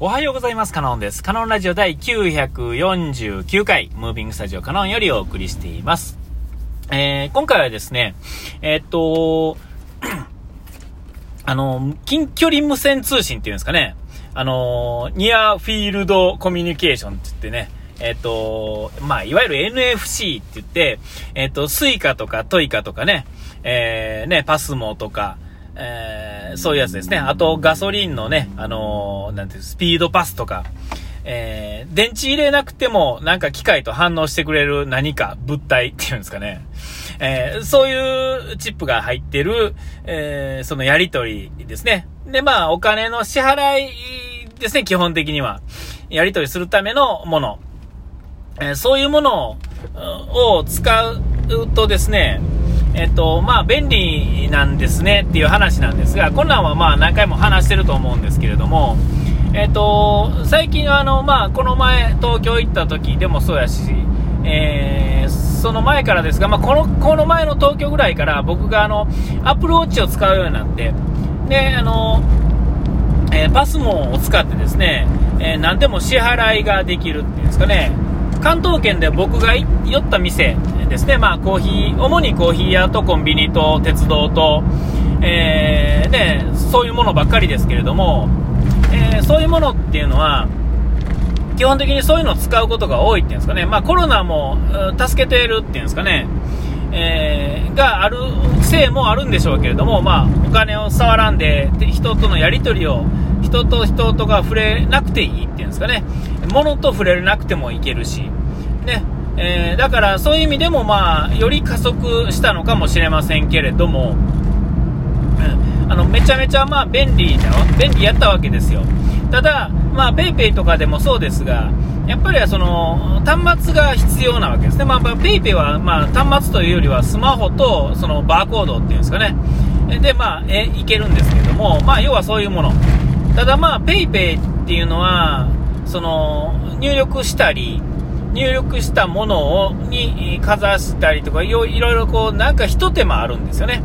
おはようございます。カノンです。カノンラジオ第949回、ムービングスタジオカノンよりお送りしています。えー、今回はですね、えー、っと、あの、近距離無線通信っていうんですかね。あの、 Near Field Communication って言ってね、えっ、と、まあ、いわゆる NFC って言って、えっ、と、スイカとかトイカとかね、えー、ね、パスモとか、えー、そういうやつですね。あと、ガソリンのね、あのー、なんていう、スピードパスとか、えー、電池入れなくても、なんか機械と反応してくれる何か物体っていうんですかね。えー、そういうチップが入ってる、えー、そのやりとりですね。で、まあ、お金の支払いですね、基本的には。やりとりするためのもの。え、そういうものを使うとですね、えっと、まあ、便利なんですねっていう話なんですが、こんなんはまあ何回も話してると思うんですけれども、えっと、最近あの、まあ、この前東京行った時でもそうやし、えー、その前からですが、まあ、この、この前の東京ぐらいから僕があの、アップルウォッチを使うようになって、で、あの、えー、パスモを使ってですね、えー、何でも支払いができるっていうんですかね、関東圏で僕が寄った店ですね、まあコーヒー、主にコーヒー屋とコンビニと鉄道と、えー、ね、そういうものばっかりですけれども、えー、そういうものっていうのは、基本的にそういうのを使うことが多いっていうんですかね、まあコロナも助けているっていうんですかね、えー、があるせいもあるんでしょうけれども、まあお金を触らんで、人とのやり取りを人と人とが触れなくていいっていうんですかね、物と触れなくてもいけるし、ね、えー、だからそういう意味でも、まあ、より加速したのかもしれませんけれども、うん、あのめちゃめちゃまあ便利だ便利やったわけですよ。ただ、まあ、PayPay とかでもそうですが、やっぱりその端末が必要なわけですね。まあ、PayPay はまあ端末というよりはスマホとそのバーコードっていうんですかね。で、まあ、え、いけるんですけども、まあ、要はそういうもの。ただまあ、PayPay っていうのは、その、入力したり、入力したものを、にかざしたりとかいろいろこう、なんか一手間あるんですよね。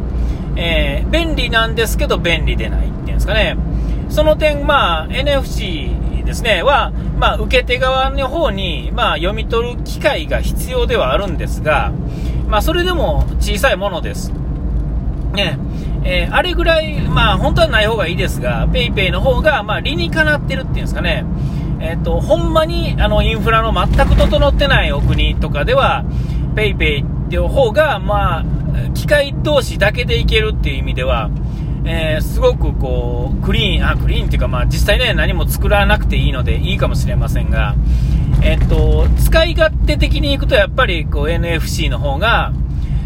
えー、便利なんですけど便利でないっていうんですかね。その点、まあ、NFC ですね、は、まあ、受け手側の方に、まあ、読み取る機会が必要ではあるんですが、まあ、それでも小さいものです。ね、えー、あれぐらい、まあ、本当はない方がいいですが、PayPay の方が、まあ、理にかなってるっていうんですかね。えっ、ー、と、ほんまに、あの、インフラの全く整ってないお国とかでは、PayPay っていう方が、まあ、機械同士だけでいけるっていう意味では、えー、すごくこう、クリーン、あ、クリーンっていうか、まあ、実際ね、何も作らなくていいのでいいかもしれませんが、えっ、と、使い勝手的にいくと、やっぱり、こう、NFC の方が、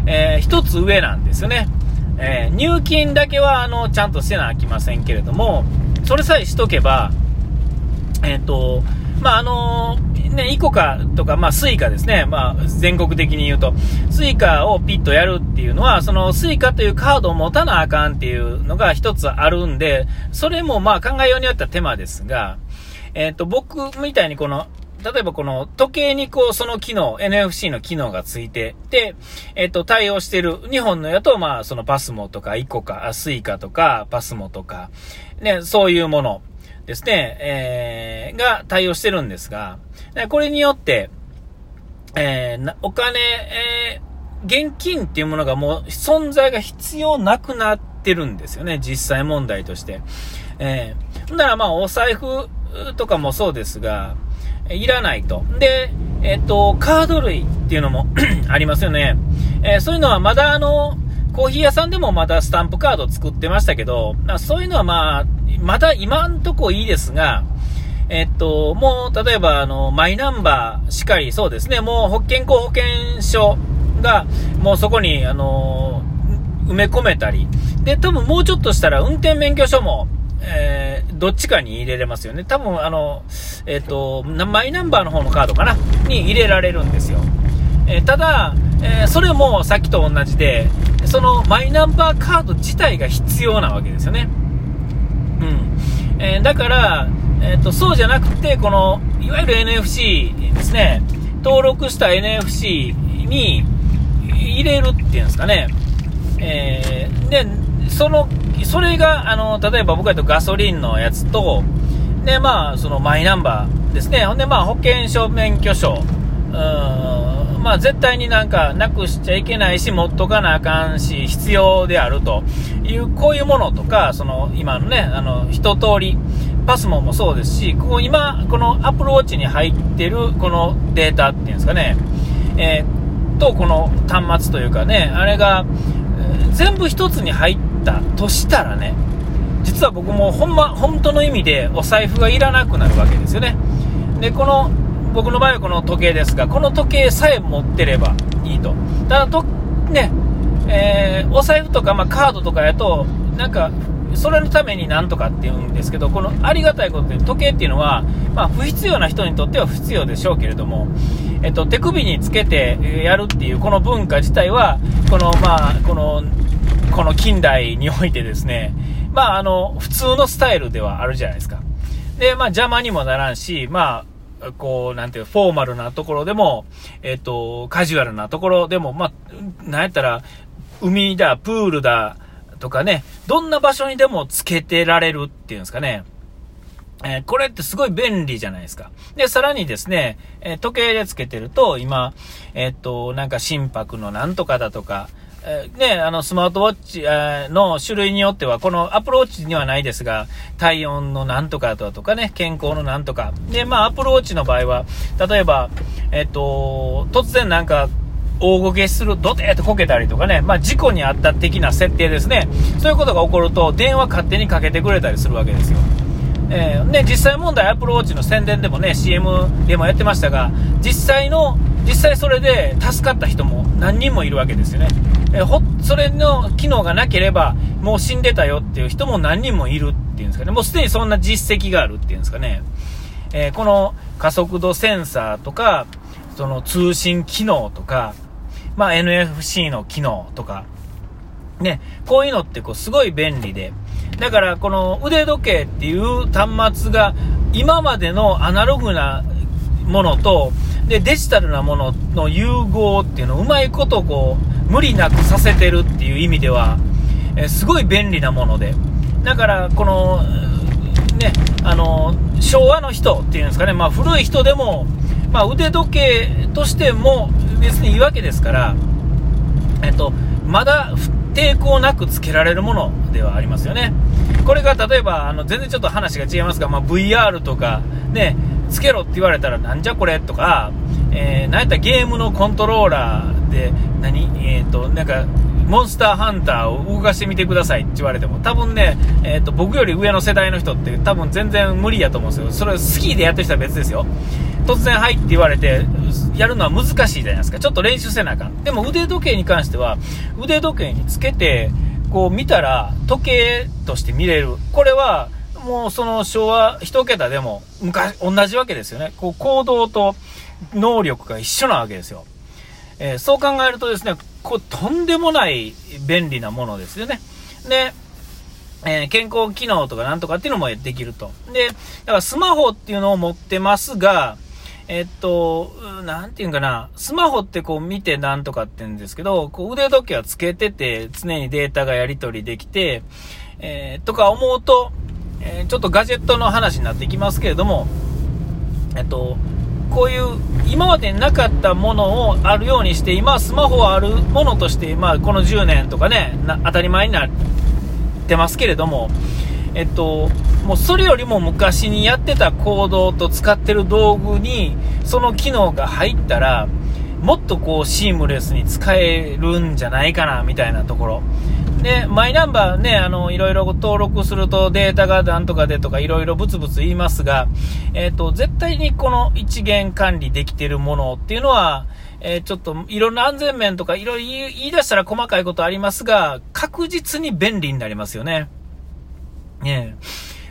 えー、一つ上なんですよね。えー、入金だけは、あの、ちゃんとしとかなきゃいけませんけれども、それさえしとけば、えっ、ー、と、まあ、あのー、ね、イコカとか、まあ、スイカですね。まあ、全国的に言うと、スイカをピッとやるっていうのは、そのスイカというカードを持たなあかんっていうのが一つあるんで、それもまあ考えようによっては手間ですが、えっ、ー、と、僕みたいにこの、例えばこの時計にこうその機能、NFC の機能がついて、で、えっ、と、対応してる日本のやと、まあそのパスモとかイコカ、スイカとかパスモとか、ね、そういうものですね、えー、が対応してるんですが、これによって、えー、お金、えー、現金っていうものがもう存在が必要なくなってるんですよね、実際問題として。えー、ならまあお財布とかもそうですが、いらないと。で、えっと、カード類っていうのも ありますよね。えー、そういうのはまだあの、コーヒー屋さんでもまだスタンプカード作ってましたけど、そういうのはまあ、まだ今んとこいいですが、えっと、もう、例えば、あの、マイナンバーしかり、そうですね、もう、保険公保険証が、もうそこに、あの、埋め込めたり、で、多分もうちょっとしたら、運転免許証も、えー、どっちかに入れれますよね。多分、あの、えっ、と、マイナンバーの方のカードかな？に入れられるんですよ。えー、ただ、えー、それもさっきと同じで、そのマイナンバーカード自体が必要なわけですよね。うん。えー、だから、えっ、と、そうじゃなくて、この、いわゆる NFC ですね、登録した NFC に入れるっていうんですかね。えで、その、それが、あの、例えば僕だとガソリンのやつと、で、まあ、そのマイナンバーですね。ほんで、まあ、保険証、免許証、うん、まあ、絶対になんか、なくしちゃいけないし、持っとかなあかんし、必要であるという、こういうものとか、その、今のね、あの、一通り、パスモもそうですし、ここ今、この Apple Watch に入ってるこのデータっていうんですかね、えー、と、この端末というかね、あれが、全部一つに入ったとしたらね、実は僕もほんま、本当の意味でお財布がいらなくなるわけですよね。で、この、僕の場合はこの時計ですが、この時計さえ持ってればいいと。ただと、ね、えー、お財布とか、まあ、カードとかやと、なんか、それのためになんとかって言うんですけど、このありがたいことで時計っていうのは、まあ、不必要な人にとっては不必要でしょうけれども、えっと、手首につけてやるっていうこの文化自体は、この、まあ、この、この近代においてですね、まあ、あの、普通のスタイルではあるじゃないですか。で、まあ、邪魔にもならんし、まあ、こう、なんていう、フォーマルなところでも、えっと、カジュアルなところでも、まあ、なんやったら、海だ、プールだ、とかね、どんな場所にでもつけてられるっていうんですかね。えー、これってすごい便利じゃないですか。で、さらにですね、えー、時計でつけてると、今、えー、っと、なんか心拍のなんとかだとか、ね、あの、スマートウォッチ、の種類によっては、このアプローチにはないですが、体温のなんとかだとかね、健康のなんとか。で、まあ、アプローチの場合は、例えば、えっと、突然なんか、大ごけする、ドテーとこけたりとかね、まあ、事故にあった的な設定ですね。そういうことが起こると、電話勝手にかけてくれたりするわけですよ。えー、ね、実際問題、アプローチの宣伝でもね、CM でもやってましたが、実際の、実際それで助かった人も何人もいるわけですよね。え、ほ、それの機能がなければ、もう死んでたよっていう人も何人もいるっていうんですかね。もうすでにそんな実績があるっていうんですかね。えー、この加速度センサーとか、その通信機能とか、まあ、NFC の機能とか、ね、こういうのってこうすごい便利で、だからこの腕時計っていう端末が今までのアナログなものとでデジタルなものの融合っていうのをうまいことこう無理なくさせてるっていう意味では、えすごい便利なものでだからこのねあの昭和の人っていうんですかね、まあ、古い人でも、まあ、腕時計としても別にいいわけですから、えっと、まだ抵抗なくつけられるものではありますよね。これが例えば、あの、全然ちょっと話が違いますが、まあ、VR とか、ね、つけろって言われたらなんじゃこれとか、えー、なんやったらゲームのコントローラーで、何？えっ、ー、と、なんか、モンスターハンターを動かしてみてくださいって言われても、多分ね、えっ、ー、と、僕より上の世代の人って多分全然無理やと思うんですよ。それスキーでやってる人は別ですよ。突然入って言われて、やるのは難しいじゃないですか。ちょっと練習せなあかん。でも腕時計に関しては、腕時計につけて、こう見たら、時計として見れる。これは、もうその昭和1桁でも昔、同じわけですよね。こう行動と能力が一緒なわけですよ。えー、そう考えるとですね、こう、とんでもない便利なものですよね。で、えー、健康機能とかなんとかっていうのもできると。で、だからスマホっていうのを持ってますが、えっと、なんていうんかな、スマホってこう見てなんとかって言うんですけど、こう腕時計はつけてて、常にデータがやり取りできて、えー、とか思うと、えー、ちょっとガジェットの話になってきますけれども、えっと、こういう今までなかったものをあるようにして、今スマホはあるものとして、まあこの10年とかね、当たり前になってますけれども、えっと、もうそれよりも昔にやってた行動と使ってる道具に、その機能が入ったら、もっとこうシームレスに使えるんじゃないかな、みたいなところ。で、マイナンバーね、あの、いろいろ登録するとデータがなんとかでとかいろいろブツブツ言いますが、えっ、ー、と、絶対にこの一元管理できてるものっていうのは、えー、ちょっといろんな安全面とかいろいろ言い出したら細かいことありますが、確実に便利になりますよね。ねえ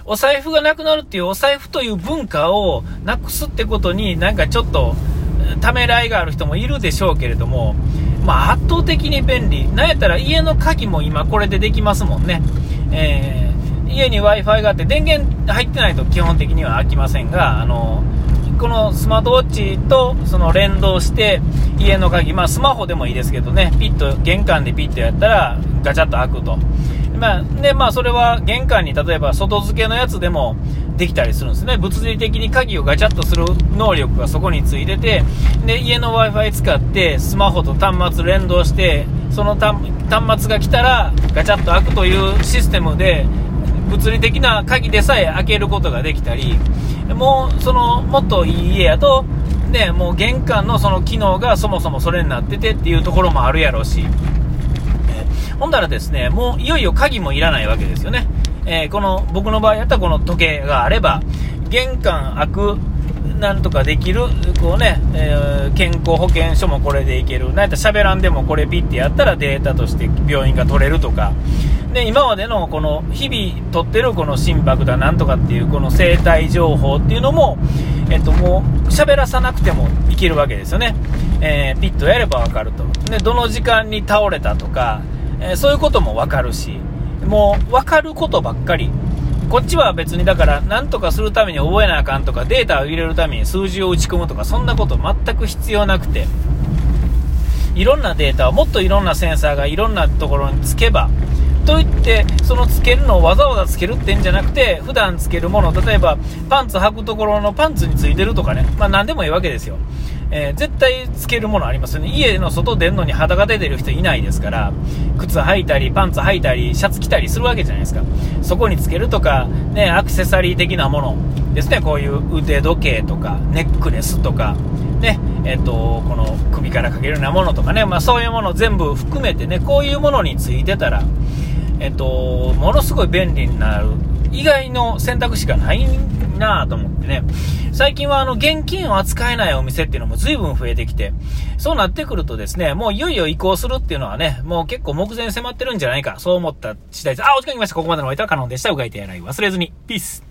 お財布がなくなるっていうお財布という文化をなくすってことになんかちょっとためらいがある人もいるでしょうけれども、まあ、圧倒的に便利。なんやったら家の鍵も今これでできますもんね。えー、家に Wi-Fi があって電源入ってないと基本的には開きませんが、あの、このスマートウォッチとその連動して家の鍵、まあスマホでもいいですけどね、ピッと玄関でピッとやったらガチャッと開くと。まあ、で、まあそれは玄関に例えば外付けのやつでも、できたりするんですね。物理的に鍵をガチャッとする能力がそこについてて、で、家の Wi-Fi 使ってスマホと端末連動して、その端末が来たらガチャッと開くというシステムで、物理的な鍵でさえ開けることができたり、もう、その、もっといい家やと、ね、もう玄関のその機能がそもそもそれになっててっていうところもあるやろうし、ほんだらですね、もういよいよ鍵もいらないわけですよね。えー、この、僕の場合やったらこの時計があれば、玄関開く、なんとかできる、こうね、えー、健康保険証もこれでいける。なんやったら喋らんでもこれピッてやったらデータとして病院が取れるとか。で、今までのこの日々取ってるこの心拍だなんとかっていうこの生体情報っていうのも、えっともう喋らさなくてもいけるわけですよね。えー、ピッとやればわかると。で、どの時間に倒れたとか、えー、そういうこともわかるし。もう分かることばっかり。こっちは別にだから、なんとかするために覚えなあかんとか、データを入れるために数字を打ち込むとか、そんなこと全く必要なくて、いろんなデータをもっといろんなセンサーがいろんなところにつけば、といって、そのつけるのをわざわざつけるってんじゃなくて、普段つけるもの、例えばパンツ履くところのパンツについてるとかね、まあ何でもいいわけですよ。えー、絶対つけるものありますよね。家の外出んのに肌が出てる人いないですから、靴履いたり、パンツ履いたり、シャツ着たりするわけじゃないですか。そこにつけるとか、ね、アクセサリー的なものですね。こういう腕時計とか、ネックレスとか、ね、えっ、ー、と、この首からかけるようなものとかね、まあそういうもの全部含めてね、こういうものについてたら、えっ、と、ものすごい便利になる以外の選択肢がないなと思ってね。最近はあの現金を扱えないお店っていうのも随分増えてきて、そうなってくるとですね、もういよいよ移行するっていうのはね、もう結構目前迫ってるんじゃないか、そう思った次第です。あ、お時間来ました。ここまでのお相手は可能でした。うがいてやらい忘れずに。ピース。